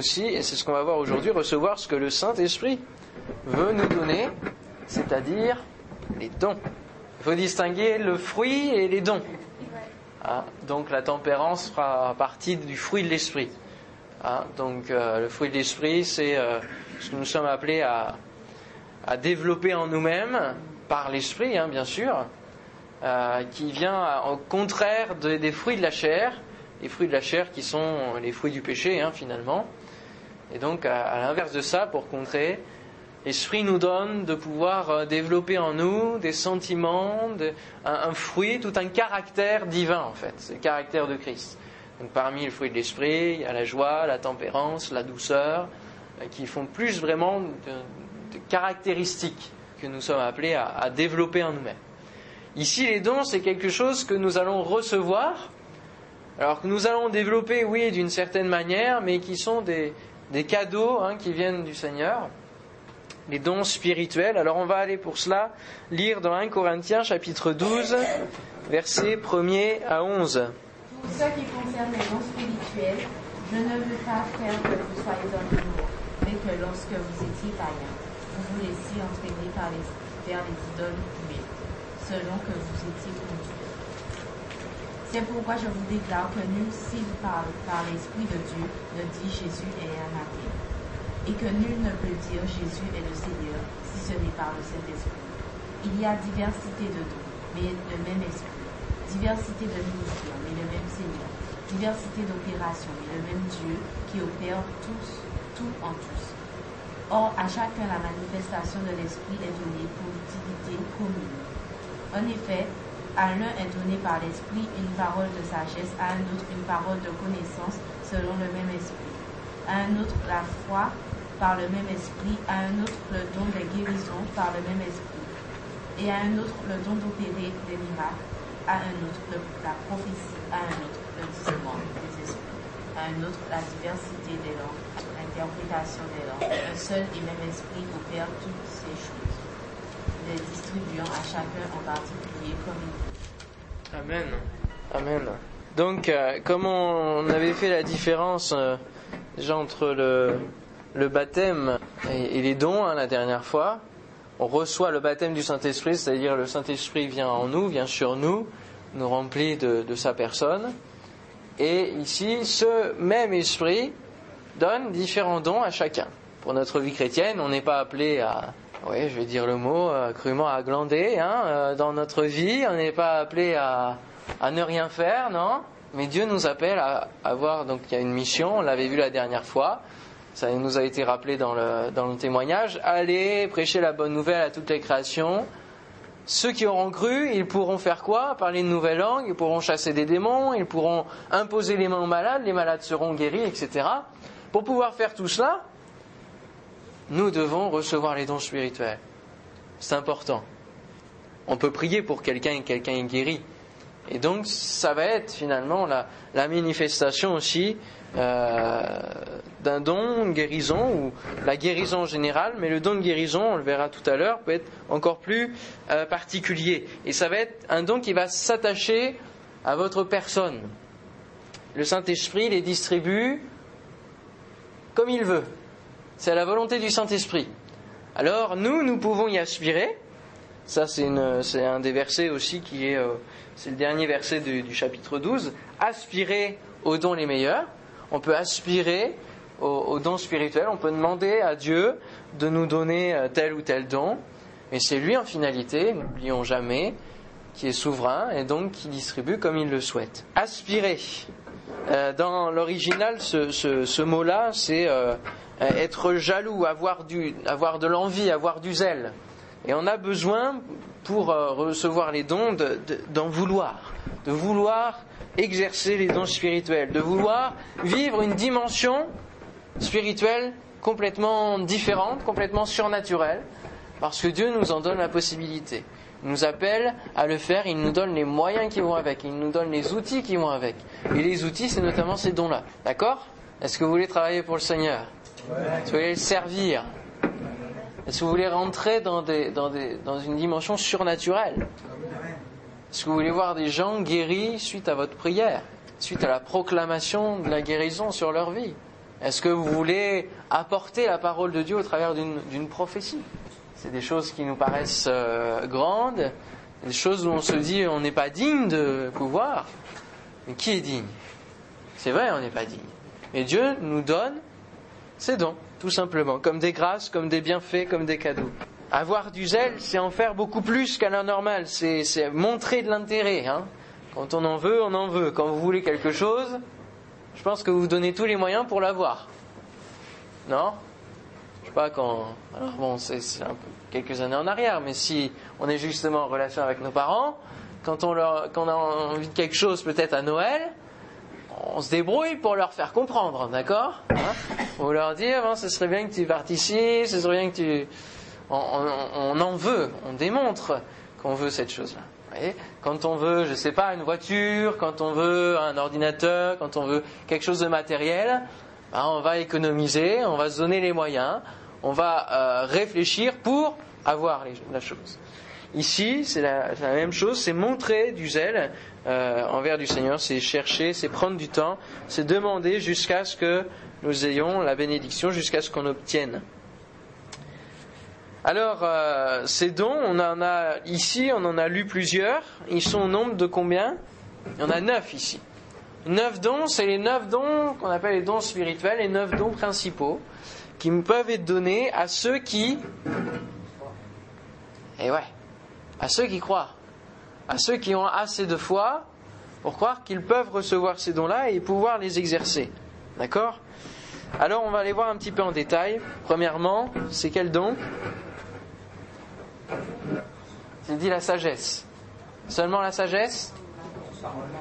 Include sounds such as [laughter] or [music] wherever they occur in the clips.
et c'est ce qu'on va voir aujourd'hui, recevoir ce que le Saint-Esprit veut nous donner, c'est-à-dire les dons. Il faut distinguer le fruit et les dons. Ah, donc la tempérance fera partie du fruit de l'esprit. Ah, donc euh, le fruit de l'esprit, c'est euh, ce que nous sommes appelés à, à développer en nous-mêmes, par l'esprit, hein, bien sûr, euh, qui vient au contraire des fruits de la chair, les fruits de la chair qui sont les fruits du péché, hein, finalement. Et donc, à, l'inverse de ça, pour contrer, l'esprit nous donne de pouvoir développer en nous des sentiments, un, fruit, tout un caractère divin, en fait. Le caractère de Christ. Donc, parmi les fruits de l'esprit, il y a la joie, la tempérance, la douceur, qui font plus vraiment de, caractéristiques que nous sommes appelés à, développer en nous-mêmes. Ici, les dons, c'est quelque chose que nous allons recevoir, alors que nous allons développer, oui, d'une certaine manière, mais qui sont des, cadeaux hein, qui viennent du Seigneur, les dons spirituels. Alors on va aller pour cela lire dans 1 Corinthiens chapitre 12, versets 1er à 11. Pour ce qui concerne les dons spirituels, je ne veux pas faire que vous soyez dans mais que lorsque vous étiez païens, vous vous laissiez entraîner par les, vers les idoles humaines, selon que vous étiez conduits. C'est pourquoi je vous déclare que nul, s'il parle par l'Esprit de Dieu, ne dit Jésus est anathème, et que nul ne peut dire Jésus est le Seigneur si ce n'est par le Saint-Esprit. Il y a diversité de dons, mais le même Esprit, diversité de ministères, mais le même Seigneur, diversité d'opérations, mais le même Dieu qui opère tous, tout en tous. Or, à chacun, la manifestation de l'Esprit est donnée pour l'utilité commune. En effet, à l'un est donné par l'Esprit une parole de sagesse, à un autre une parole de connaissance selon le même Esprit, à un autre la foi par le même Esprit, à un autre le don de guérison par le même Esprit, et à un autre le don d'opérer des miracles, à un autre la prophétie, à un autre le discernement des esprits, à un autre la diversité des langues l'interprétation des langues. Un seul et même esprit opère toutes ces choses, les distribuant à chacun en particulier Amen. Amen. Donc, euh, comme on avait fait la différence euh, déjà entre le, baptême et, les dons hein, la dernière fois, on reçoit le baptême du Saint-Esprit, c'est-à-dire le Saint-Esprit vient en nous, vient sur nous, nous remplit de sa personne. Et ici, ce même esprit donne différents dons à chacun. Pour notre vie chrétienne, on n'est pas appelé à, oui, je vais dire le mot euh, crûment à glander hein, euh, dans notre vie. On n'est pas appelé à, à, ne rien faire, non? Mais Dieu nous appelle à avoir, donc il y a une mission, on l'avait vu la dernière fois, ça nous a été rappelé dans le, dans le témoignage, aller prêcher la bonne nouvelle à toutes les créations. Ceux qui auront cru, ils pourront faire quoi? Parler une nouvelle langue, ils pourront chasser des démons, ils pourront imposer les mains aux malades, les malades seront guéris, etc. Pour pouvoir faire tout cela, nous devons recevoir les dons spirituels. C'est important. On peut prier pour quelqu'un et quelqu'un est guéri. Et donc, ça va être finalement la, manifestation aussi euh, d'un don, une guérison, ou la guérison générale, mais le don de guérison, on le verra tout à l'heure, peut être encore plus euh, particulier. Et ça va être un don qui va s'attacher à votre personne. Le Saint-Esprit les distribue comme il veut. C'est la volonté du Saint-Esprit. Alors nous, nous pouvons y aspirer. Ça, c'est, un des versets aussi qui est, euh, c'est le dernier verset du, chapitre 12. Aspirer aux dons les meilleurs. On peut aspirer aux, dons spirituels. On peut demander à Dieu de nous donner euh, tel ou tel don. Mais c'est lui en finalité, n'oublions jamais, qui est souverain et donc qui distribue comme il le souhaite. Aspirer. Euh, dans l'original, ce, mot-là, c'est euh, être jaloux, avoir, avoir de l'envie, avoir du zèle. Et on a besoin, pour euh, recevoir les dons, d'en vouloir, de vouloir exercer les dons spirituels, de vouloir vivre une dimension spirituelle complètement différente, complètement surnaturelle, parce que Dieu nous en donne la possibilité nous appelle à le faire, il nous donne les moyens qui vont avec, il nous donne les outils qui vont avec. Et les outils, c'est notamment ces dons-là. D'accord? Est-ce que vous voulez travailler pour le Seigneur? Est-ce que vous voulez le servir? Est-ce que vous voulez rentrer dans, dans une dimension surnaturelle? Est-ce que vous voulez voir des gens guéris suite à votre prière, suite à la proclamation de la guérison sur leur vie? Est-ce que vous voulez apporter la parole de Dieu au travers d'une prophétie? C'est des choses qui nous paraissent euh, grandes, des choses où on se dit on n'est pas digne de pouvoir. Mais qui est digne? C'est vrai, on n'est pas digne. Mais Dieu nous donne ses dons, tout simplement, comme des grâces, comme des bienfaits, comme des cadeaux. Avoir du zèle, c'est en faire beaucoup plus qu'à la normale, c'est montrer de l'intérêt. Hein. Quand on en veut, on en veut. Quand vous voulez quelque chose, je pense que vous vous donnez tous les moyens pour l'avoir. Non? Je sais pas quand. Alors bon, c'est quelques années en arrière, mais si on est justement en relation avec nos parents, quand on, a envie de quelque chose peut-être à Noël, on se débrouille pour leur faire comprendre, d'accord? Hein? Leur dire, ce serait bien que tu participes, ce serait bien que tu... On, on en veut, on démontre qu'on veut cette chose-là. Quand on veut, je ne sais pas, une voiture, quand on veut un ordinateur, quand on veut quelque chose de matériel, ben, on va économiser, on va se donner les moyens, on va euh, réfléchir pour avoir la chose. Ici, c'est la, même chose, c'est montrer du zèle euh, envers du Seigneur, c'est chercher, c'est prendre du temps, c'est demander jusqu'à ce que nous ayons la bénédiction, jusqu'à ce qu'on obtienne. Alors, euh, ces dons, on en a ici, on en a lu plusieurs. Ils sont au nombre de combien? Il y en a neuf ici. Neuf dons, c'est les neuf dons qu'on appelle les dons spirituels, les neuf dons principaux, qui peuvent être donnés à ceux qui. Et eh ouais, à ceux qui croient, à ceux qui ont assez de foi pour croire qu'ils peuvent recevoir ces dons-là et pouvoir les exercer. D'accord? Alors, on va aller voir un petit peu en détail. Premièrement, c'est quel don? C'est dit la sagesse. Seulement la sagesse?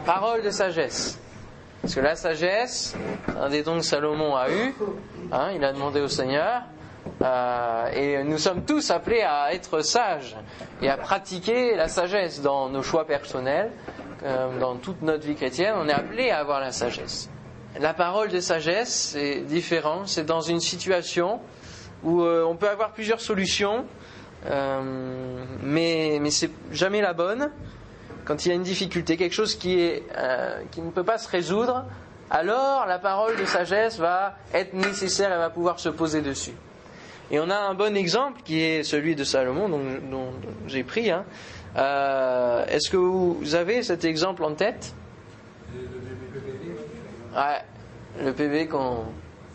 Parole de sagesse. Parce que la sagesse, un des dons que Salomon a eu, hein, il a demandé au Seigneur, euh, et nous sommes tous appelés à être sages et à pratiquer la sagesse dans nos choix personnels, dans toute notre vie chrétienne, on est appelé à avoir la sagesse. La parole de sagesse, c'est différent, c'est dans une situation où euh, on peut avoir plusieurs solutions, euh, mais, mais c'est jamais la bonne. Quand il y a une difficulté, quelque chose qui, est, euh, qui ne peut pas se résoudre, alors la parole de sagesse va être nécessaire et va pouvoir se poser dessus. Et on a un bon exemple qui est celui de Salomon, dont, j'ai pris. Hein. Euh, est-ce que vous avez cet exemple en tête? Ouais, le PV qu'on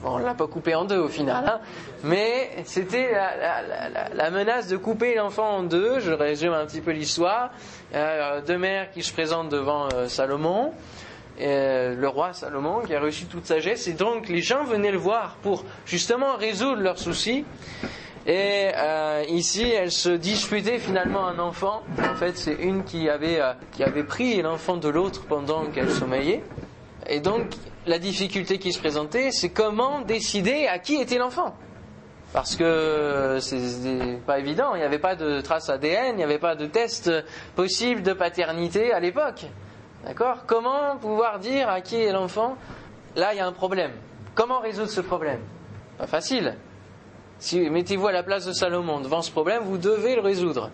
on ne l'a pas coupé en deux au final, hein. mais c'était la, menace de couper l'enfant en deux. Je résume un petit peu l'histoire. Euh, deux mères qui se présentent devant euh, Salomon, euh, le roi Salomon qui a reçu toute sagesse, et donc les gens venaient le voir pour justement résoudre leurs soucis. Et ici, elle se disputait finalement un enfant. En fait, c'est une qui avait, qui avait pris l'enfant de l'autre pendant qu'elle sommeillait. Et donc, la difficulté qui se présentait, c'est comment décider à qui était l'enfant. Parce que c'est pas évident, il n'y avait pas de trace ADN, il n'y avait pas de test possible de paternité à l'époque. D'accord? Comment pouvoir dire à qui est l'enfant Là, il y a un problème? Comment résoudre ce problème? Pas facile. Si mettez-vous à la place de Salomon devant ce problème, vous devez le résoudre.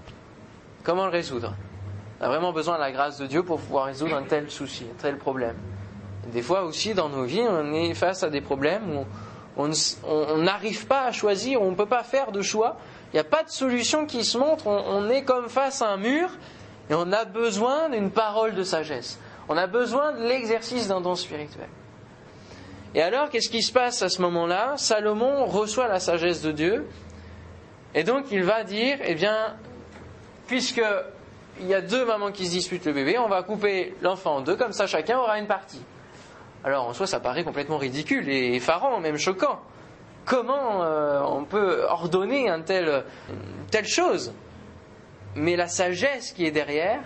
Comment le résoudre? On a vraiment besoin de la grâce de Dieu pour pouvoir résoudre un tel souci, un tel problème. Des fois aussi dans nos vies, on est face à des problèmes où on n'arrive pas à choisir, on ne peut pas faire de choix. Il n'y a pas de solution qui se montre. On, est comme face à un mur et on a besoin d'une parole de sagesse. On a besoin de l'exercice d'un don spirituel. Et alors, qu'est-ce qui se passe à ce moment-là? Salomon reçoit la sagesse de Dieu et donc il va dire, eh bien, puisque il y a deux mamans qui se disputent le bébé, on va couper l'enfant en deux, comme ça chacun aura une partie. Alors en soi, ça paraît complètement ridicule et effarant, même choquant. Comment euh, on peut ordonner une telle chose? Mais la sagesse qui est derrière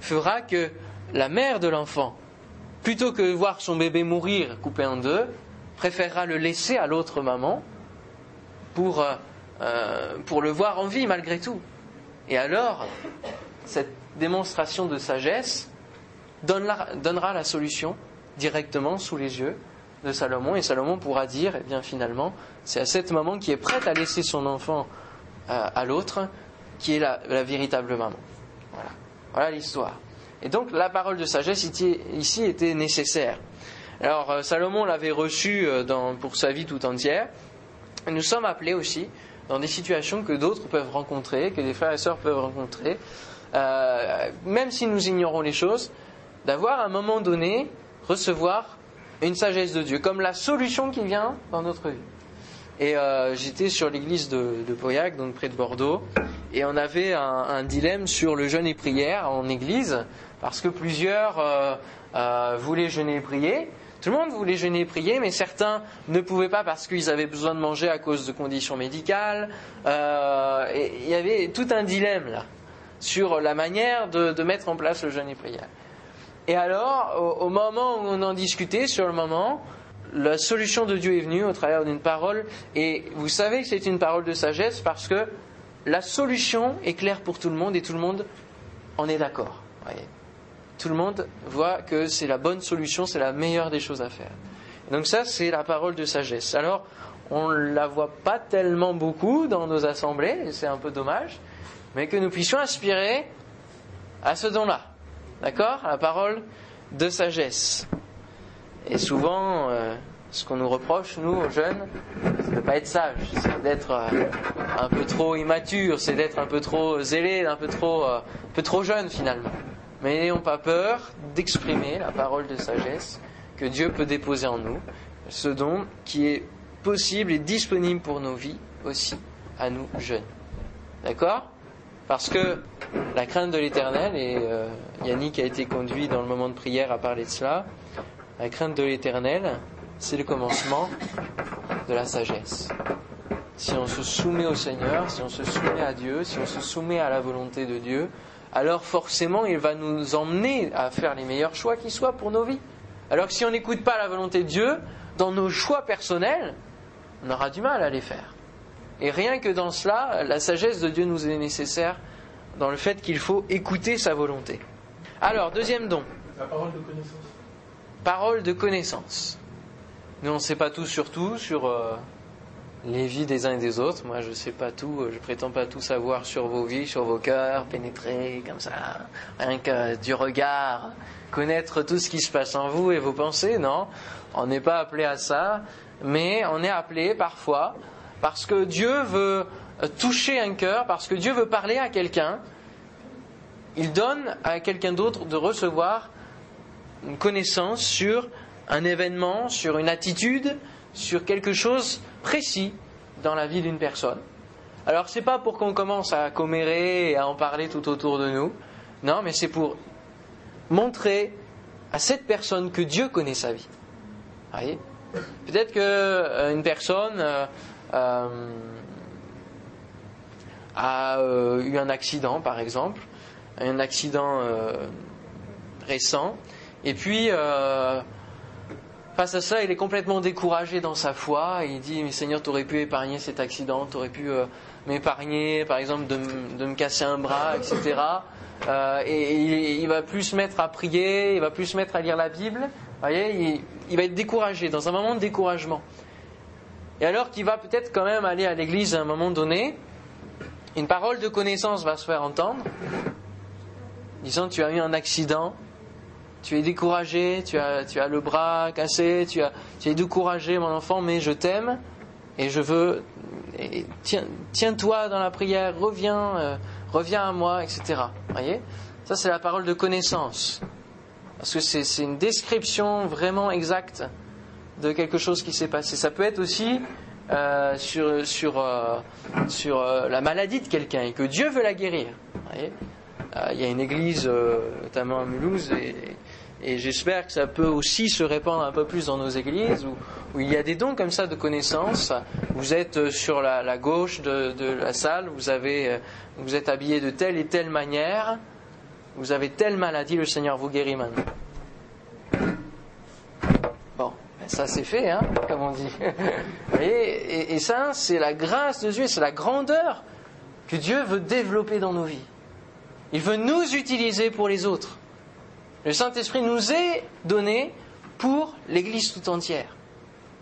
fera que la mère de l'enfant, plutôt que de voir son bébé mourir coupé en deux, préférera le laisser à l'autre maman pour, euh, euh, pour le voir en vie malgré tout. Et alors, cette démonstration de sagesse donnera la solution directement sous les yeux de Salomon et Salomon pourra dire, eh bien finalement, c'est à cette maman qui est prête à laisser son enfant euh, à, l'autre qui est la, véritable maman. Voilà, l'histoire. Et donc la parole de sagesse ici, était nécessaire. Alors euh, Salomon l'avait reçu euh, pour sa vie tout entière. Nous sommes appelés aussi dans des situations que d'autres peuvent rencontrer, que des frères et sœurs peuvent rencontrer, même si nous ignorons les choses, d'avoir à un moment donné recevoir une sagesse de Dieu, comme la solution qui vient dans notre vie. Et euh, j'étais sur l'église de, de donc près de Bordeaux, et on avait un, dilemme sur le jeûne et prière en église, parce que plusieurs euh, euh, voulaient jeûner et prier. Tout le monde voulait jeûner et prier, mais certains ne pouvaient pas parce qu'ils avaient besoin de manger à cause de conditions médicales. Il y avait tout un dilemme là sur la manière de, de mettre en place le jeûne et prière. Et alors, au, moment où on en discutait, sur le moment, la solution de Dieu est venue au travers d'une parole. Et vous savez que c'est une parole de sagesse parce que la solution est claire pour tout le monde et tout le monde en est d'accord. Tout le monde voit que c'est la bonne solution, c'est la meilleure des choses à faire. Donc ça, c'est la parole de sagesse. Alors, on ne la voit pas tellement beaucoup dans nos assemblées, et c'est un peu dommage, mais que nous puissions aspirer à ce don-là. D'accord? La parole de sagesse. Et souvent, euh, ce qu'on nous reproche, nous, aux jeunes, c'est de ne pas être sage, c'est d'être euh, un peu trop immature, c'est d'être un peu trop zélé, un peu trop, euh, un peu trop jeune finalement. Mais n'ayons pas peur d'exprimer la parole de sagesse que Dieu peut déposer en nous, ce don qui est possible et disponible pour nos vies aussi, à nous jeunes. D'accord? Parce que la crainte de l'éternel, et euh, Yannick a été conduit dans le moment de prière à parler de cela, la crainte de l'éternel, c'est le commencement de la sagesse. Si on se soumet au Seigneur, si on se soumet à Dieu, si on se soumet à la volonté de Dieu, alors forcément il va nous emmener à faire les meilleurs choix qui soient pour nos vies. Alors que si on n'écoute pas la volonté de Dieu, dans nos choix personnels, on aura du mal à les faire. Et rien que dans cela, la sagesse de Dieu nous est nécessaire dans le fait qu'il faut écouter sa volonté. Alors, deuxième don, La parole de connaissance. parole de connaissance. Nous, on ne sait pas tout sur tout, sur euh, les vies des uns et des autres. Moi, je ne sais pas tout, euh, je prétends pas tout savoir sur vos vies, sur vos cœurs, pénétrer comme ça, rien que du regard, connaître tout ce qui se passe en vous et vos pensées. Non, on n'est pas appelé à ça, mais on est appelé parfois parce que Dieu veut toucher un cœur, parce que Dieu veut parler à quelqu'un. Il donne à quelqu'un d'autre de recevoir une connaissance sur un événement, sur une attitude, sur quelque chose précis dans la vie d'une personne. Alors c'est pas pour qu'on commence à commérer et à en parler tout autour de nous, non, mais c'est pour montrer à cette personne que Dieu connaît sa vie. Voyez? Peut-être que euh, une personne euh, a euh, eu un accident, par exemple, un accident euh, récent, et puis euh, face à ça, il est complètement découragé dans sa foi. Il dit, mais Seigneur, tu aurais pu épargner cet accident, tu aurais pu euh, m'épargner, par exemple, de, de me casser un bras, etc. Euh, et il, va plus se mettre à prier, il va plus se mettre à lire la Bible. Voyez, il va être découragé, dans un moment de découragement. Et alors qu'il va peut-être quand même aller à l'église à un moment donné, une parole de connaissance va se faire entendre, disant tu as eu un accident, tu es découragé, tu as, tu as le bras cassé, tu, es découragé mon enfant, mais je t'aime et je veux, tiens, tiens-toi dans la prière, reviens, euh, reviens à moi, etc. Voyez? Ça c'est la parole de connaissance. Parce que c'est une description vraiment exacte de quelque chose qui s'est passé. Ça peut être aussi euh, sur, sur, euh, sur euh, la maladie de quelqu'un et que Dieu veut la guérir. Il y a une église, notamment à Mulhouse, et, j'espère que ça peut aussi se répandre un peu plus dans nos églises, où, il y a des dons comme ça de connaissances. Vous êtes sur la, gauche de, de la salle, vous, avez, vous êtes habillé de telle et telle manière, vous avez telle maladie, le Seigneur vous guérit maintenant. Ça c'est fait, hein, comme on dit. [laughs] Vous voyez, et, et ça, c'est la grâce de Dieu, c'est la grandeur que Dieu veut développer dans nos vies. Il veut nous utiliser pour les autres. Le Saint-Esprit nous est donné pour l'Église tout entière.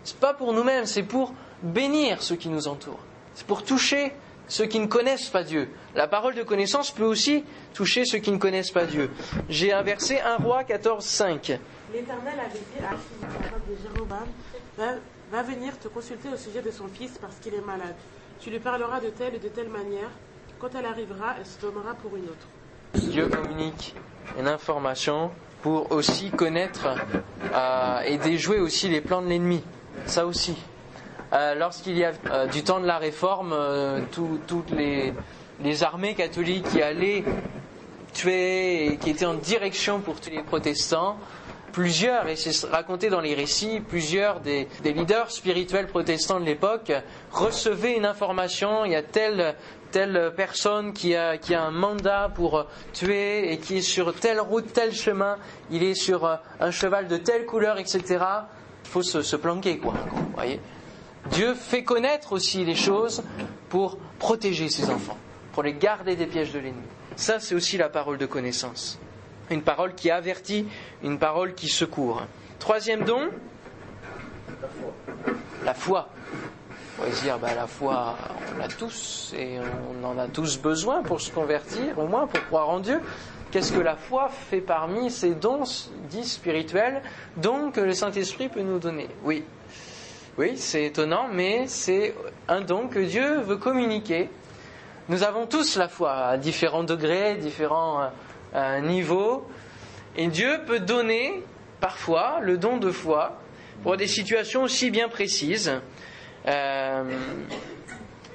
C'est pas pour nous-mêmes, c'est pour bénir ceux qui nous entourent. C'est pour toucher ceux qui ne connaissent pas Dieu. La parole de connaissance peut aussi toucher ceux qui ne connaissent pas Dieu. J'ai un verset 1 roi 14, 5. L'Éternel avait dit à Philippe, de Jéroboam, va, va venir te consulter au sujet de son fils parce qu'il est malade. Tu lui parleras de telle et de telle manière. Quand elle arrivera, elle se donnera pour une autre. Dieu communique une information pour aussi connaître euh, et déjouer aussi les plans de l'ennemi. Ça aussi. Euh, Lorsqu'il y a euh, du temps de la réforme, euh, tout- toutes les, armées catholiques qui allaient tuer et qui étaient en direction pour tous les protestants, plusieurs, et c'est raconté dans les récits, plusieurs des, leaders spirituels protestants de l'époque recevaient une information, il y a telle, personne qui a, qui a un mandat pour tuer et qui est sur telle route, tel chemin, il est sur un cheval de telle couleur, etc. Il faut se, planquer, quoi. Dieu fait connaître aussi les choses pour protéger ses enfants, pour les garder des pièges de l'ennemi. Ça, c'est aussi la parole de connaissance. Une parole qui avertit, une parole qui secourt. Troisième don, la foi. On pourrait se dire, bah, la foi, on l'a tous et on en a tous besoin pour se convertir, au moins pour croire en Dieu. Qu'est-ce que la foi fait parmi ces dons dits spirituels, dons que le Saint-Esprit peut nous donner? Oui, oui, c'est étonnant, mais c'est un don que Dieu veut communiquer. Nous avons tous la foi à différents degrés, différents euh, niveaux, et Dieu peut donner parfois le don de foi pour des situations aussi bien précises. Euh,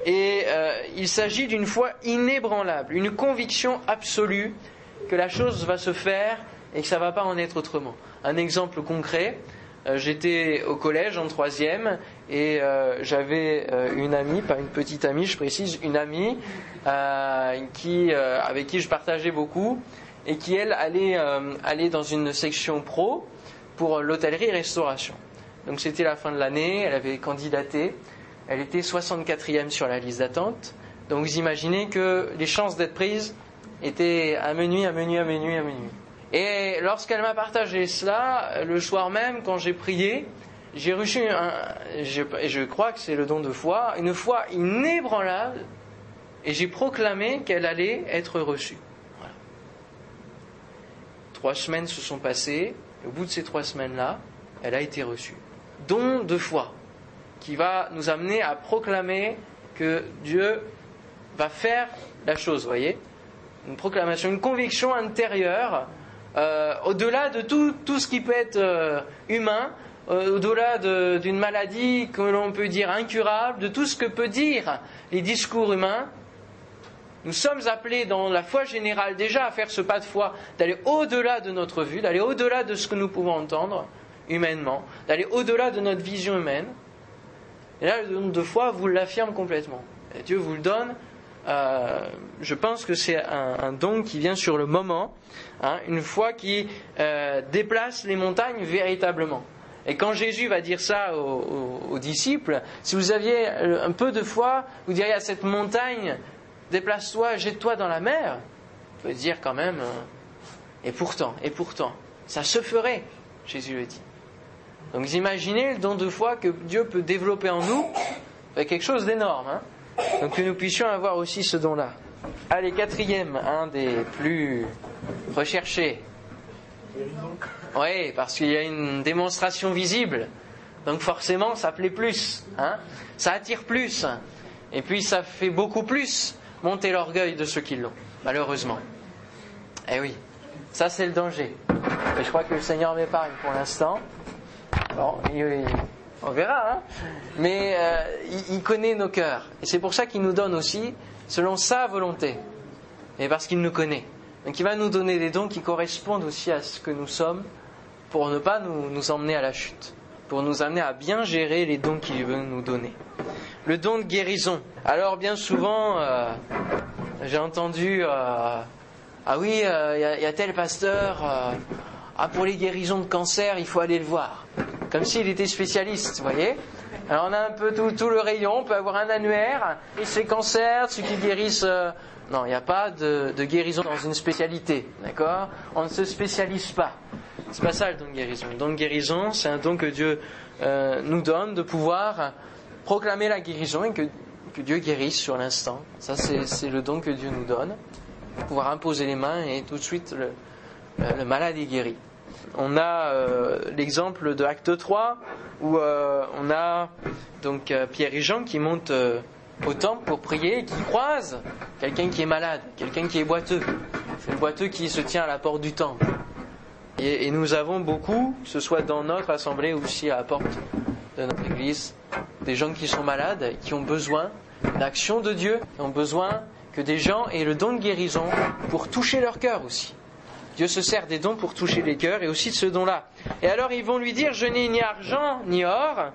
et euh, il s'agit d'une foi inébranlable, une conviction absolue que la chose va se faire et que ça ne va pas en être autrement. Un exemple concret, j'étais au collège en troisième et euh, j'avais euh, une amie, pas une petite amie, je précise, une amie euh, qui, euh, avec qui je partageais beaucoup et qui, elle, allait, euh, allait dans une section pro pour l'hôtellerie-restauration. Donc c'était la fin de l'année, elle avait candidaté, elle était 64e sur la liste d'attente. Donc vous imaginez que les chances d'être prise étaient à minuit, à minuit, à minuit, à minuit. Et lorsqu'elle m'a partagé cela, le soir même, quand j'ai prié, j'ai reçu, je, et je crois que c'est le don de foi, une foi inébranlable, et j'ai proclamé qu'elle allait être reçue. Trois semaines se sont passées, et au bout de ces trois semaines-là, elle a été reçue. Don de foi, qui va nous amener à proclamer que Dieu va faire la chose, voyez Une proclamation, une conviction intérieure, euh, au-delà de tout, ce qui peut être euh, humain, euh, au-delà de- d'une maladie que l'on peut dire incurable, de tout ce que peut dire les discours humains, nous sommes appelés dans la foi générale déjà à faire ce pas de foi, d'aller au-delà de notre vue, d'aller au-delà de ce que nous pouvons entendre humainement, d'aller au-delà de notre vision humaine. Et là, le don de foi vous l'affirme complètement. Dieu vous le donne. je pense que c'est un don qui vient sur le moment, hein, une foi qui euh, déplace les montagnes véritablement. Et quand Jésus va dire ça aux, disciples, si vous aviez euh, un peu de foi, vous diriez à cette montagne, déplace-toi, jette-toi dans la mer. Vous pouvez dire quand même, euh, et pourtant, et pourtant, ça se ferait, Jésus le dit. Donc vous imaginez le don de foi que Dieu peut développer en nous, c'est quelque chose d'énorme. hein. Que nous puissions avoir aussi ce don-là. Allez, quatrième, un des plus recherchés. Oui, parce qu'il y a une démonstration visible. Donc forcément, ça plaît plus. Hein ça attire plus. Et puis ça fait beaucoup plus monter l'orgueil de ceux qui l'ont, malheureusement. Eh oui, ça c'est le danger. Et je crois que le Seigneur m'épargne pour l'instant. Bon, on verra, hein. Mais euh, il connaît nos cœurs. Et c'est pour ça qu'il nous donne aussi selon sa volonté. Et parce qu'il nous connaît. Donc il va nous donner des dons qui correspondent aussi à ce que nous sommes pour ne pas nous, emmener à la chute. Pour nous amener à bien gérer les dons qu'il veut nous donner. Le don de guérison. Alors bien souvent, euh, j'ai entendu... euh, ah oui, euh, il y, a- tel pasteur... ah, pour les guérisons de cancer, il faut aller le voir. Comme s'il était spécialiste, voyez? Alors on a un peu tout, le rayon, on peut avoir un annuaire, et ces cancers, ceux qui guérissent... euh, Non, il n'y a pas de, guérison dans une spécialité, d'accord? On ne se spécialise pas. C'est pas ça le don de guérison. Le don de guérison, c'est un don que Dieu euh, nous donne de pouvoir proclamer la guérison et que, Dieu guérisse sur l'instant. Ça, c'est le don que Dieu nous donne. Pouvoir imposer les mains et tout de suite le malade est guéri. On a euh, l'exemple de Acte 3 où euh, on a donc euh, Pierre et Jean qui montent au temple pour prier et qui croisent quelqu'un qui est malade, quelqu'un qui est boiteux. C'est le boiteux qui se tient à la porte du temple. Et, nous avons beaucoup, que ce soit dans notre assemblée ou aussi à la porte de notre église, des gens qui sont malades, qui ont besoin d'action de Dieu, qui ont besoin que des gens aient le don de guérison pour toucher leur cœur aussi. Dieu se sert des dons pour toucher les cœurs et aussi de ce don-là. Et alors ils vont lui dire, je n'ai ni argent ni or,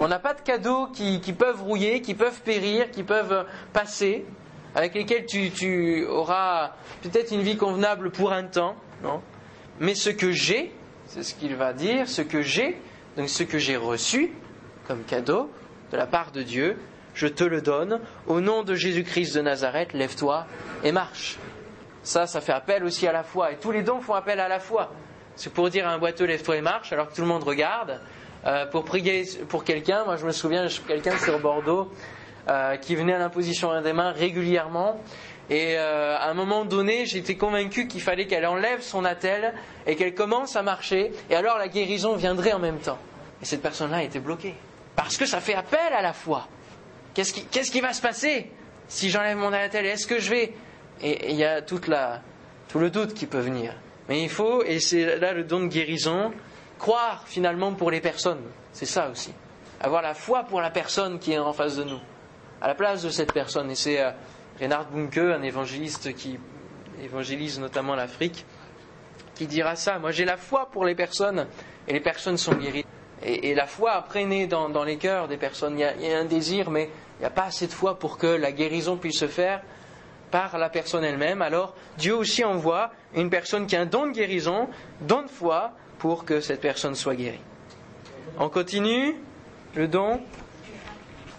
on n'a pas de cadeaux qui, peuvent rouiller, qui peuvent périr, qui peuvent passer, avec lesquels tu, tu auras peut-être une vie convenable pour un temps, non? Mais ce que j'ai, c'est ce qu'il va dire, ce que j'ai, donc ce que j'ai reçu comme cadeau de la part de Dieu, je te le donne. Au nom de Jésus-Christ de Nazareth, lève-toi et marche. Ça, ça fait appel aussi à la foi. Et tous les dons font appel à la foi. C'est pour dire à un boiteux, lève-toi et marche, alors que tout le monde regarde. Euh, pour prier pour quelqu'un, moi je me souviens, quelqu'un sur Bordeaux euh, qui venait à l'imposition des mains régulièrement. Et euh, à un moment donné, j'étais convaincu qu'il fallait qu'elle enlève son attelle et qu'elle commence à marcher. Et alors la guérison viendrait en même temps. Et cette personne-là était bloquée. Parce que ça fait appel à la foi. Qu'est-ce qui, qui va se passer si j'enlève mon attelle Est-ce que je vais et il y a tout le doute qui peut venir. Mais il faut, et c'est là le don de guérison, croire finalement pour les personnes. C'est ça aussi. Avoir la foi pour la personne qui est en face de nous, à la place de cette personne. Et c'est euh, Reinhard Bunke, un évangéliste qui évangélise notamment l'Afrique, qui dira ça. Moi j'ai la foi pour les personnes, et les personnes sont guéries. Et, la foi après naît dans, dans les cœurs des personnes. Il il y a un désir, mais il n'y a pas assez de foi pour que la guérison puisse se faire par la personne elle-même, alors Dieu aussi envoie une personne qui a un don de guérison, don de foi, pour que cette personne soit guérie. On continue le don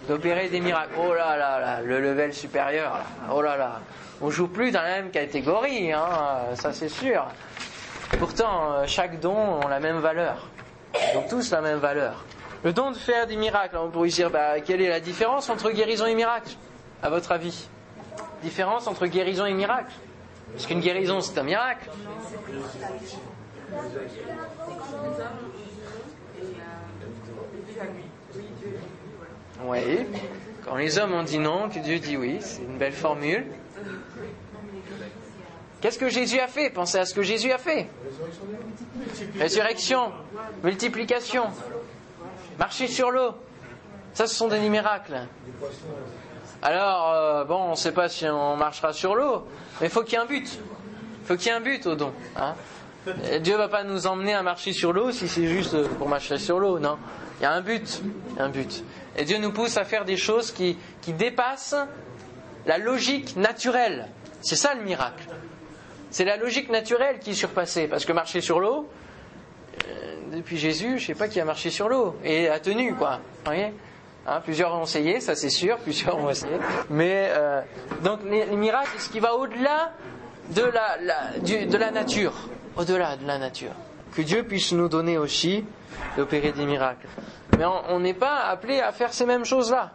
d'opérer des miracles. Oh là là là, le level supérieur. Oh là là, on joue plus dans la même catégorie, hein, ça c'est sûr. Pourtant, euh, chaque don ont la même valeur. Ils ont tous la même valeur. Le don de faire des miracles, on pourrait dire, bah, quelle est la différence entre guérison et miracle, à votre avis? Différence entre guérison et miracle. Parce qu'une guérison, c'est un miracle. Oui. Quand les hommes ont dit non, que Dieu dit oui, c'est une belle formule. Qu'est-ce que Jésus a fait? Pensez à ce que Jésus a fait. Résurrection, multiplication, marcher sur l'eau. Ça, ce sont des miracles. Alors, euh, bon, on ne sait pas si on marchera sur l'eau, mais il faut qu'il y ait un but. Il faut qu'il y ait un but au don. Hein. Dieu va pas nous emmener à marcher sur l'eau si c'est juste pour marcher sur l'eau, non. Il y a un but, un but. Et Dieu nous pousse à faire des choses qui, qui dépassent la logique naturelle. C'est ça le miracle. C'est la logique naturelle qui est surpassée. Parce que marcher sur l'eau, euh, depuis Jésus, je ne sais pas qui a marché sur l'eau et a tenu, quoi. Vous voyez? Hein, plusieurs ont essayé, ça c'est sûr, [laughs] plusieurs ont essayé. Mais euh, donc les, miracles, c'est ce qui va au-delà de la, nature, au-delà de la nature. Que Dieu puisse nous donner aussi d'opérer des miracles. Mais on n'est pas appelé à faire ces mêmes choses-là,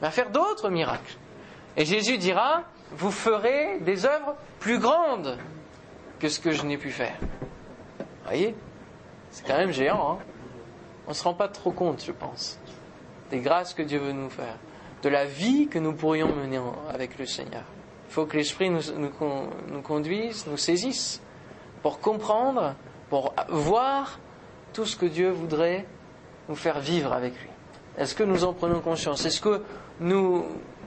mais à faire d'autres miracles. Et Jésus dira, vous ferez des œuvres plus grandes que ce que je n'ai pu faire. Vous voyez? C'est quand même géant. Hein on ne se rend pas trop compte, je pense des grâces que Dieu veut nous faire, de la vie que nous pourrions mener avec le Seigneur. Il faut que l'Esprit nous, nous, conduise, nous saisisse, pour comprendre, pour voir tout ce que Dieu voudrait nous faire vivre avec lui. Est-ce que nous en prenons conscience? Est-ce que nous,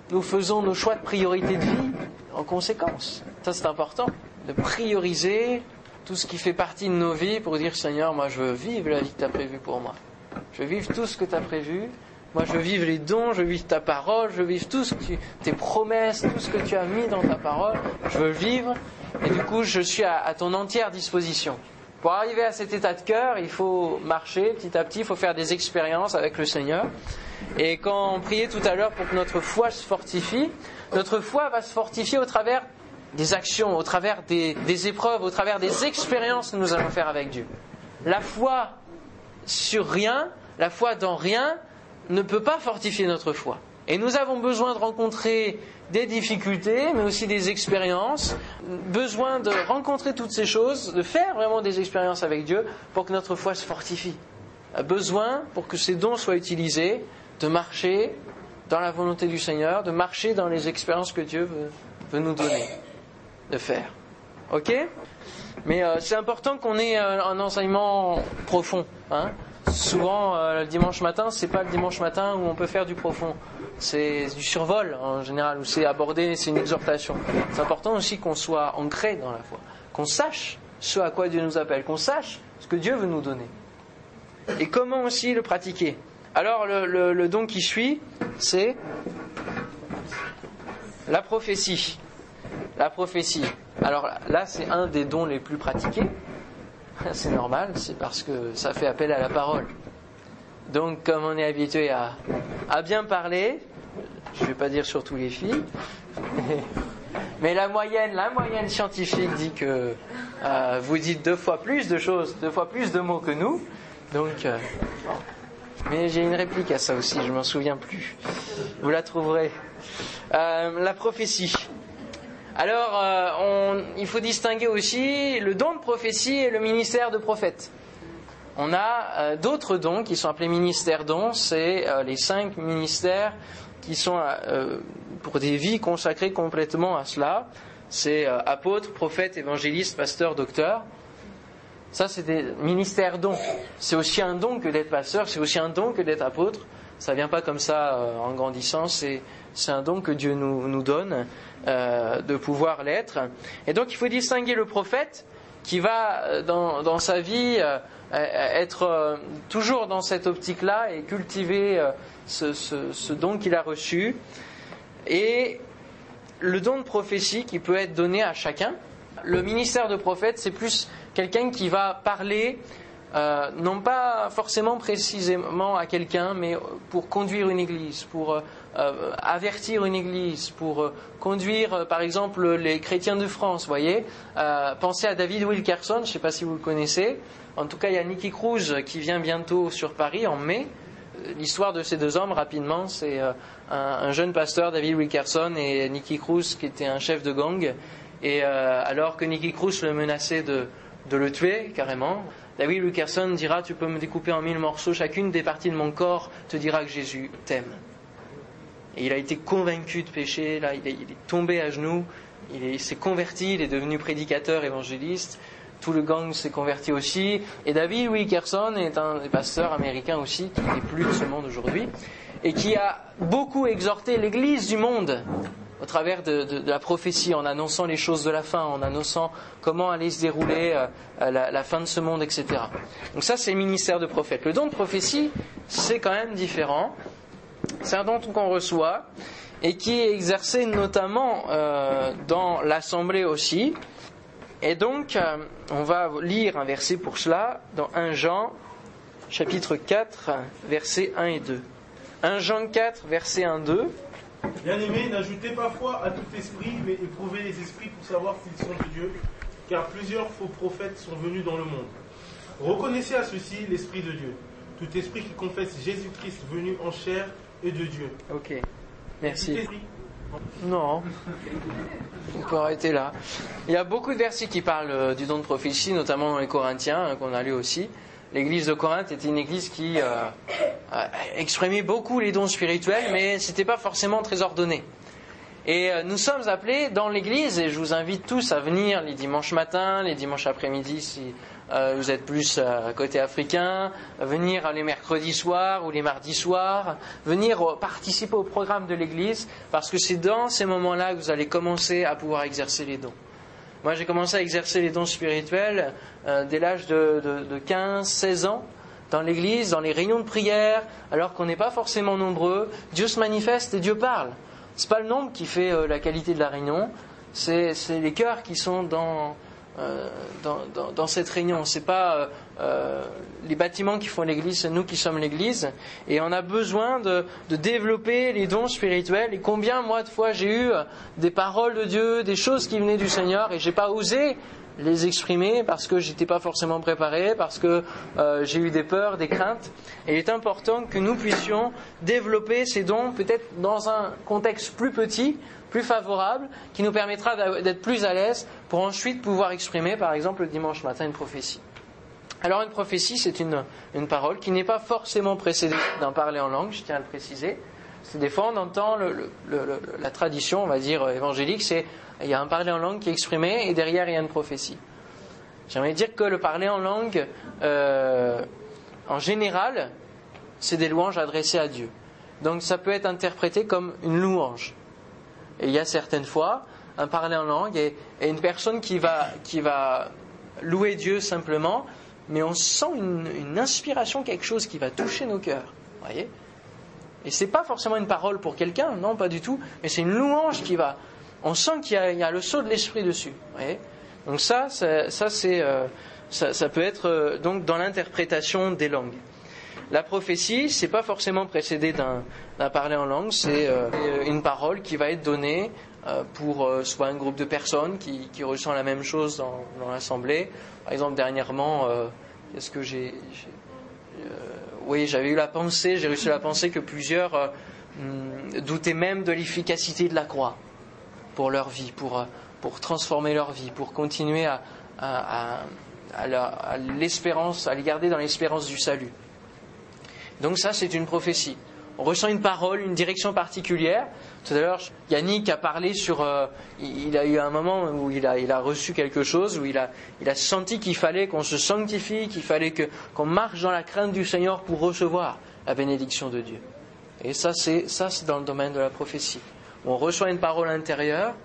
nous faisons nos choix de priorité de vie en conséquence? Ça, c'est important, de prioriser tout ce qui fait partie de nos vies pour dire Seigneur, moi je veux vivre la vie que tu as prévue pour moi. Je veux vivre tout ce que tu as prévu moi, je vivre les dons, je vivre ta parole, je vivre tout ce que tu, tes promesses, tout ce que tu as mis dans ta parole. Je veux vivre. Et du coup, je suis à, ton entière disposition. Pour arriver à cet état de cœur, il faut marcher petit à petit, il faut faire des expériences avec le Seigneur. Et quand on priait tout à l'heure pour que notre foi se fortifie, notre foi va se fortifier au travers des actions, au travers des épreuves, au travers des expériences que nous allons faire avec Dieu. La foi sur rien, la foi dans rien, ne peut pas fortifier notre foi. Et nous avons besoin de rencontrer des difficultés, mais aussi des expériences, besoin de rencontrer toutes ces choses, de faire vraiment des expériences avec Dieu pour que notre foi se fortifie. Besoin, pour que ces dons soient utilisés, de marcher dans la volonté du Seigneur, de marcher dans les expériences que Dieu veut, nous donner, de faire. Ok? Mais euh, c'est important qu'on ait un enseignement profond. Hein Souvent, euh, le dimanche matin, c'est pas le dimanche matin où on peut faire du profond c'est du survol en général, où c'est abordé, c'est une exhortation. C'est important aussi qu'on soit ancré dans la foi, qu'on sache ce à quoi Dieu nous appelle, qu'on sache ce que Dieu veut nous donner. Et comment aussi le pratiquer. Alors le, don qui suit, c'est la prophétie. La prophétie. Alors là, c'est un des dons les plus pratiqués. [laughs] C'est normal, c'est parce que ça fait appel à la parole. Donc, comme on est habitué à, bien parler, je ne vais pas dire sur tous les filles, [laughs] mais la moyenne, la moyenne scientifique dit que euh, vous dites deux fois plus de choses, deux fois plus de mots que nous. Donc, euh, mais j'ai une réplique à ça aussi, je m'en souviens plus. Vous la trouverez. Euh, la prophétie. Alors, il faut distinguer aussi le don de prophétie et le ministère de prophète. On a d'autres dons qui sont appelés ministères dons, c'est les cinq ministères qui sont euh, pour des vies consacrées complètement à cela. C'est euh, apôtre, prophète, évangéliste, pasteur, docteur. Ça, c'est des ministères dons. C'est aussi un don que d'être pasteur, c'est aussi un don que d'être apôtre. Ça vient pas comme ça euh, en grandissant, c'est, un don que Dieu nous, donne de pouvoir l'être. Et donc, il faut distinguer le prophète qui va dans, dans sa vie être toujours dans cette optique-là et cultiver ce, don qu'il a reçu, et le don de prophétie qui peut être donné à chacun. Le ministère de prophète, c'est plus quelqu'un qui va parler, euh, non pas forcément précisément à quelqu'un, mais pour conduire une église, pour euh, avertir une église, pour euh, conduire, par exemple, les chrétiens de France. Voyez, pensez à David Wilkerson, je ne sais pas si vous le connaissez. En tout cas, il y a Nicky Cruz qui vient bientôt sur Paris en mai l'histoire de ces deux hommes, rapidement, c'est euh, un, jeune pasteur, David Wilkerson, et Nicky Cruz, qui était un chef de gang. Et euh, alors que Nicky Cruz le menaçait de, le tuer, carrément, David Wilkerson dira Tu peux me découper en mille morceaux, chacune des parties de mon corps te dira que Jésus t'aime. Et il a été convaincu de pécher, là, il est, tombé à genoux, il s'est converti, il est devenu prédicateur évangéliste tout le gang s'est converti aussi. Et David Wilkerson est un des pasteurs américains aussi, qui n'est plus de ce monde aujourd'hui, et qui a beaucoup exhorté l'Église du monde au travers de, la prophétie, en annonçant les choses de la fin, en annonçant comment allait se dérouler euh, la, fin de ce monde, etc. Donc ça, c'est le ministère de prophète. Le don de prophétie, c'est quand même différent. C'est un don qu'on reçoit et qui est exercé notamment euh, dans l'assemblée aussi. Et donc, euh, on va lire un verset pour cela dans 1 Jean, chapitre 4, versets 1 et 2. 1 Jean 4, verset 1, 2. Bien-aimés, n'ajoutez pas foi à tout esprit, mais éprouvez les esprits pour savoir s'ils sont de Dieu, car plusieurs faux prophètes sont venus dans le monde. Reconnaissez à ceci l'Esprit de Dieu. Tout esprit qui confesse Jésus-Christ venu en chair est de Dieu. Ok, merci. Non, on peut arrêter là. Il y a beaucoup de versets qui parlent euh, du don de prophétie, notamment dans les Corinthiens, hein, qu'on a lu aussi. L'église de Corinthe était une église qui euh, exprimait beaucoup les dons spirituels, mais ce n'était pas forcément très ordonné. Et euh, nous sommes appelés dans l'église, et je vous invite tous à venir les dimanches matins, les dimanches après-midi si euh, vous êtes plus euh, côté africain, venir les mercredis soirs ou les mardis soirs, venir participer au programme de l'Église, parce que c'est dans ces moments-là que vous allez commencer à pouvoir exercer les dons. Moi, j'ai commencé à exercer les dons spirituels euh, dès l'âge de, de 15, 16 ans dans l'église, dans les réunions de prière, alors qu'on n'est pas forcément nombreux, Dieu se manifeste et Dieu parle. Ce n'est pas le nombre qui fait la qualité de la réunion, c'est les cœurs qui sont dans, euh, dans, cette réunion. Ce n'est pas euh, euh, les bâtiments qui font l'Église, c'est nous qui sommes l'Église. Et on a besoin de, développer les dons spirituels. Et combien, moi, de fois, j'ai eu des paroles de Dieu, des choses qui venaient du Seigneur, et j'ai pas osé les exprimer parce que j'étais pas forcément préparé, parce que j'ai eu des peurs, des craintes. Et il est important que nous puissions développer ces dons peut-être dans un contexte plus petit, plus favorable, qui nous permettra d'être plus à l'aise pour ensuite pouvoir exprimer, par exemple, le dimanche matin, une prophétie. Alors une prophétie, c'est une, parole qui n'est pas forcément précédée d'un parler en langue, je tiens à le préciser. C'est des fois on entend la tradition, on va dire évangélique, c'est il y a un parler en langue qui est exprimé et derrière il y a une prophétie. J'aimerais dire que le parler en langue, euh, en général, c'est des louanges adressées à Dieu. Donc ça peut être interprété comme une louange. Et il y a certaines fois un parler en langue et, une personne qui va, louer Dieu simplement, mais on sent une, inspiration, quelque chose qui va toucher nos cœurs. Voyez? Et c'est pas forcément une parole pour quelqu'un, non, pas du tout, mais c'est une louange qui va. On sent qu'il y, a le saut de l'esprit dessus. Donc ça, ça, c'est, euh, ça, ça, peut être euh, donc dans l'interprétation des langues. La prophétie, c'est pas forcément précédé d'un, parler en langue, c'est euh, une parole qui va être donnée pour soit un groupe de personnes qui, ressent la même chose dans, l'assemblée. Par exemple, dernièrement, est-ce que j'ai, oui, j'avais eu la pensée, j'ai reçu la pensée que plusieurs doutaient même de l'efficacité de la croix pour leur vie, pour transformer leur vie, pour continuer à, l'espérance, à les garder dans l'espérance du salut. Donc ça, c'est une prophétie. On ressent une parole, une direction particulière. Tout à l'heure, Yannick a parlé sur. Euh, il a eu un moment où il a, il a reçu quelque chose, où il a, il a senti qu'il fallait qu'on se sanctifie, qu'il fallait que, qu'on marche dans la crainte du Seigneur pour recevoir la bénédiction de Dieu. Et ça, c'est, ça, c'est dans le domaine de la prophétie. On reçoit une parole intérieure,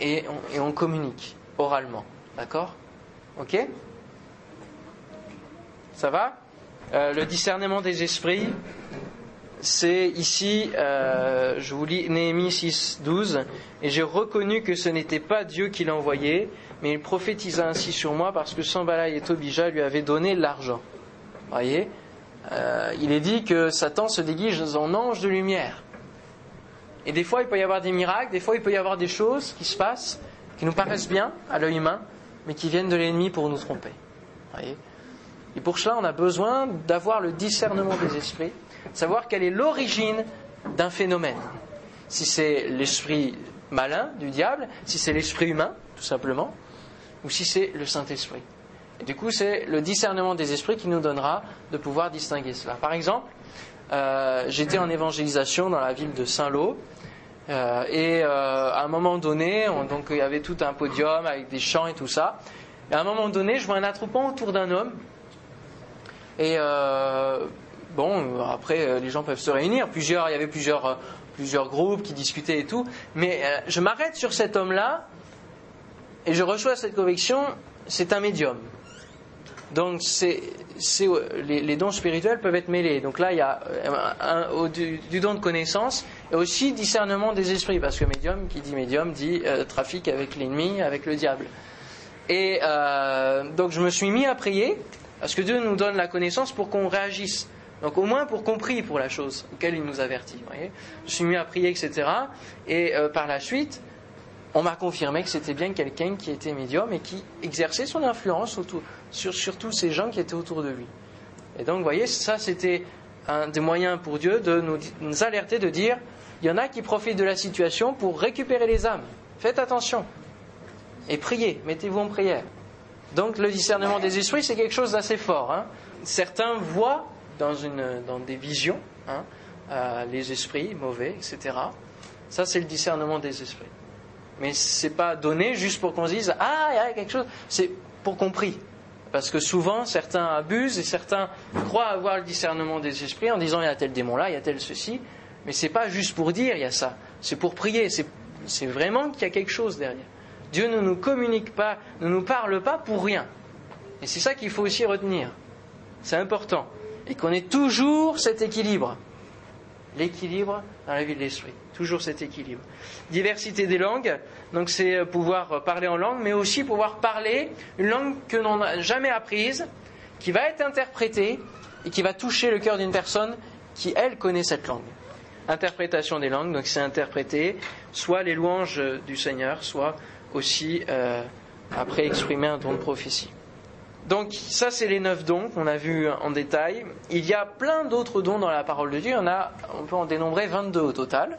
et on, communique oralement. D'accord? Ok? Ça va? Euh, Le discernement des esprits, c'est ici, euh, je vous lis Néhémie 6, 12, et j'ai reconnu que ce n'était pas Dieu qui l'a envoyé, mais il prophétisa ainsi sur moi parce que Sambalai et Tobija lui avaient donné l'argent. Voyez euh, Il est dit que Satan se déguise en ange de lumière. Et des fois, il peut y avoir des miracles, des fois, il peut y avoir des choses qui se passent, qui nous paraissent bien à l'œil humain, mais qui viennent de l'ennemi pour nous tromper. Et pour cela, on a besoin d'avoir le discernement des esprits, savoir quelle est l'origine d'un phénomène. Si c'est l'esprit malin du diable, si c'est l'esprit humain, tout simplement, ou si c'est le Saint-Esprit. Et du coup, c'est le discernement des esprits qui nous donnera de pouvoir distinguer cela. Par exemple, euh, j'étais en évangélisation dans la ville de Saint-Lô, euh, et euh, à un moment donné, donc il y avait tout un podium avec des chants et tout ça. Et à un moment donné, je vois un attroupement autour d'un homme. Et euh, bon, après, les gens peuvent se réunir. Plusieurs, il y avait plusieurs, plusieurs groupes qui discutaient et tout. Mais je m'arrête sur cet homme-là et je reçois cette conviction. C'est un médium. Donc les, dons spirituels peuvent être mêlés. Donc là, il y a du, don de connaissance et aussi discernement des esprits, parce que médium, qui dit médium, dit euh, trafic avec l'ennemi, avec le diable. Et euh, donc je me suis mis à prier, parce que Dieu nous donne la connaissance pour qu'on réagisse. Donc au moins pour qu'on prie pour la chose auquel il nous avertit. Je suis mis à prier, etc. Et euh, par la suite, on m'a confirmé que c'était bien quelqu'un qui était médium et qui exerçait son influence sur, sur tous ces gens qui étaient autour de lui. Et donc, vous voyez, ça c'était un des moyens pour Dieu de nous, alerter, de dire, il y en a qui profitent de la situation pour récupérer les âmes. Faites attention. Et priez, mettez-vous en prière. Donc le discernement des esprits, c'est quelque chose d'assez fort. Hein. Certains voient dans, des visions hein, euh, les esprits mauvais, etc. Ça, c'est le discernement des esprits. Mais ce n'est pas donné juste pour qu'on se dise Ah, il y a quelque chose. C'est pour qu'on prie. Parce que souvent, certains abusent et certains croient avoir le discernement des esprits en disant il y a tel démon là, il y a tel ceci. Mais ce n'est pas juste pour dire il y a ça. C'est pour prier. C'est vraiment qu'il y a quelque chose derrière. Dieu ne nous communique pas, ne nous parle pas pour rien. Et c'est ça qu'il faut aussi retenir. C'est important. Et qu'on ait toujours cet équilibre. L'équilibre dans la vie de l'esprit. Toujours cet équilibre. Diversité des langues, donc c'est euh, pouvoir parler en langue, mais aussi pouvoir parler une langue que l'on n'a jamais apprise, qui va être interprétée et qui va toucher le cœur d'une personne qui, elle, connaît cette langue. Interprétation des langues, donc c'est interpréter soit les louanges du Seigneur, soit aussi euh, après exprimer un don de prophétie. Donc ça, c'est les neuf dons qu'on a vus en détail. Il y a plein d'autres dons dans la parole de Dieu. En a, on peut en dénombrer 22 au total.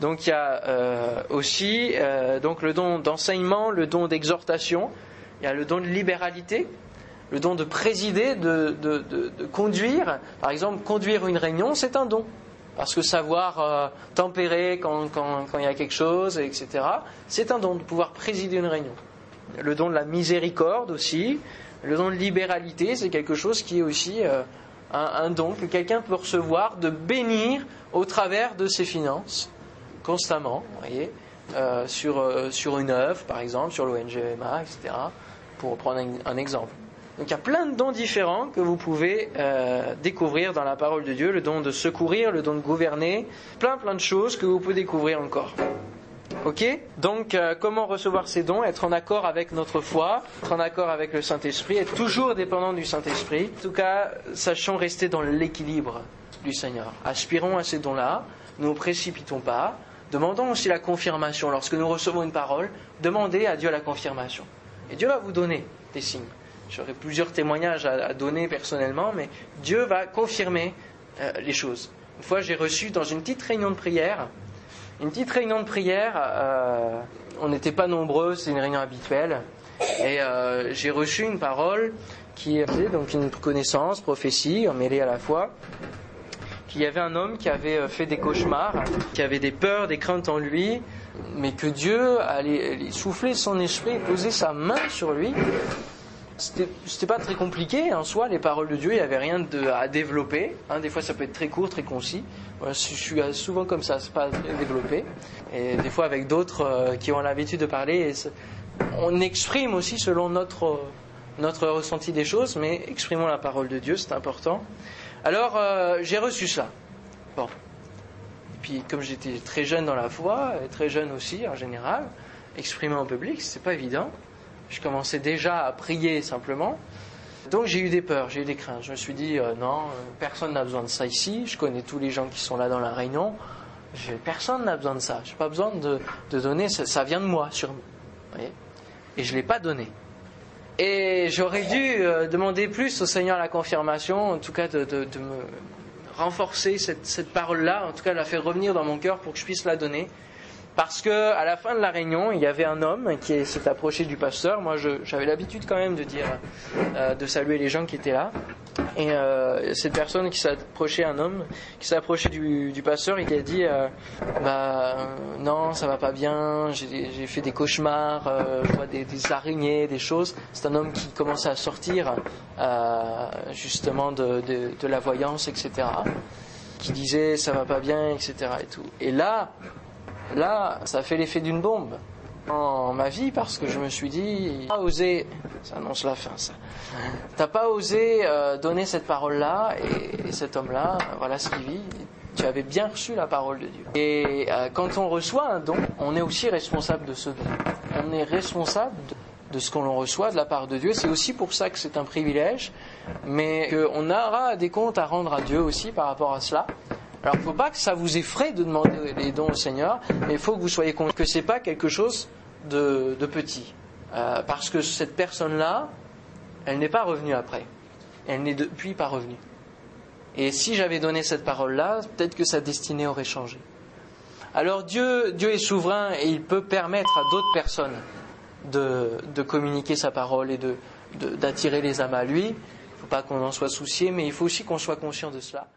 Donc il y a euh, aussi euh, le don d'enseignement, le don d'exhortation, il y a le don de libéralité, le don de présider, de, de, de, de conduire. Par exemple, conduire une réunion, c'est un don. Parce que savoir euh, tempérer quand, il y a quelque chose, etc., c'est un don de pouvoir présider une réunion. Le don de la miséricorde aussi, le don de libéralité, c'est quelque chose qui est aussi euh, un, don que quelqu'un peut recevoir, de bénir au travers de ses finances constamment, vous voyez, euh, sur, une œuvre, par exemple, sur l'ONGMA, etc., pour prendre un, exemple. Donc il y a plein de dons différents que vous pouvez euh, découvrir dans la parole de Dieu, le don de secourir, le don de gouverner, plein plein de choses que vous pouvez découvrir encore. Ok? Donc euh, comment recevoir ces dons? Être en accord avec notre foi, être en accord avec le Saint-Esprit, être toujours dépendant du Saint-Esprit. En tout cas, sachons rester dans l'équilibre du Seigneur. Aspirons à ces dons-là, ne nous précipitons pas, Demandons aussi la confirmation. Lorsque nous recevons une parole, demandez à Dieu la confirmation. Et Dieu va vous donner des signes. J'aurai plusieurs témoignages à, donner personnellement, mais Dieu va confirmer euh, les choses. Une fois, j'ai reçu dans une petite réunion de prière, une petite réunion de prière, euh, on n'était pas nombreux, c'est une réunion habituelle, et euh, j'ai reçu une parole qui est donc une connaissance, prophétie, emmêlée à la fois, qu'il y avait un homme qui avait fait des cauchemars, qui avait des peurs, des craintes en lui, mais que Dieu allait souffler son esprit, poser sa main sur lui. C'était pas très compliqué en soi, les paroles de Dieu, il n'y avait rien à développer. Hein, des fois, ça peut être très court, très concis. Moi, je suis souvent comme ça, c'est pas très développé. Et des fois, avec d'autres euh, qui ont l'habitude de parler, on exprime aussi selon notre, notre ressenti des choses, mais exprimons la parole de Dieu, c'est important. Alors, euh, j'ai reçu cela. Bon. Et puis, comme j'étais très jeune dans la foi, et très jeune aussi en général, exprimer en public, c'est pas évident. Je commençais déjà à prier simplement. Donc j'ai eu des peurs, j'ai eu des craintes. Je me suis dit, euh, non, personne n'a besoin de ça ici. Je connais tous les gens qui sont là dans la réunion. Personne n'a besoin de ça. Je n'ai pas besoin de, donner, ça, vient de moi. Sur, et je ne l'ai pas donné. Et j'aurais dû euh, demander plus au Seigneur la confirmation, en tout cas de me renforcer cette, cette parole-là, en tout cas de la faire revenir dans mon cœur pour que je puisse la donner. Parce que à la fin de la réunion, il y avait un homme qui s'est approché du pasteur. Moi, j'avais l'habitude quand même de dire, euh, de saluer les gens qui étaient là. Et euh, cette personne qui s'est approché, un homme, qui s'est approché du, pasteur et qui a dit, euh, bah non, ça va pas bien. J'ai fait des cauchemars, je vois des, araignées, des choses. C'est un homme qui commençait à sortir justement de, de, de la voyance, etc. Qui disait ça va pas bien, etc. Et tout. Et là, Là, ça fait l'effet d'une bombe en ma vie parce que je me suis dit, pas osé, ça annonce la fin ça, t'as pas osé euh, donner cette parole-là et, et, cet homme-là, voilà ce qu'il vit, tu avais bien reçu la parole de Dieu. Et euh, quand on reçoit un don, on est aussi responsable de ce don. On est responsable de, de ce qu'on reçoit de la part de Dieu. C'est aussi pour ça que c'est un privilège, mais qu'on aura des comptes à rendre à Dieu aussi par rapport à cela. Alors, il ne faut pas que ça vous effraie de demander les dons au Seigneur, mais il faut que vous soyez conscient que ce n'est pas quelque chose de, petit. Euh, parce que cette personne-là, elle n'est pas revenue après. Elle n'est depuis pas revenue. Et si j'avais donné cette parole-là, peut-être que sa destinée aurait changé. Alors Dieu, est souverain et il peut permettre à d'autres personnes de, communiquer sa parole et d'attirer de, les âmes à lui. Il ne faut pas qu'on en soit soucié, mais il faut aussi qu'on soit conscient de cela.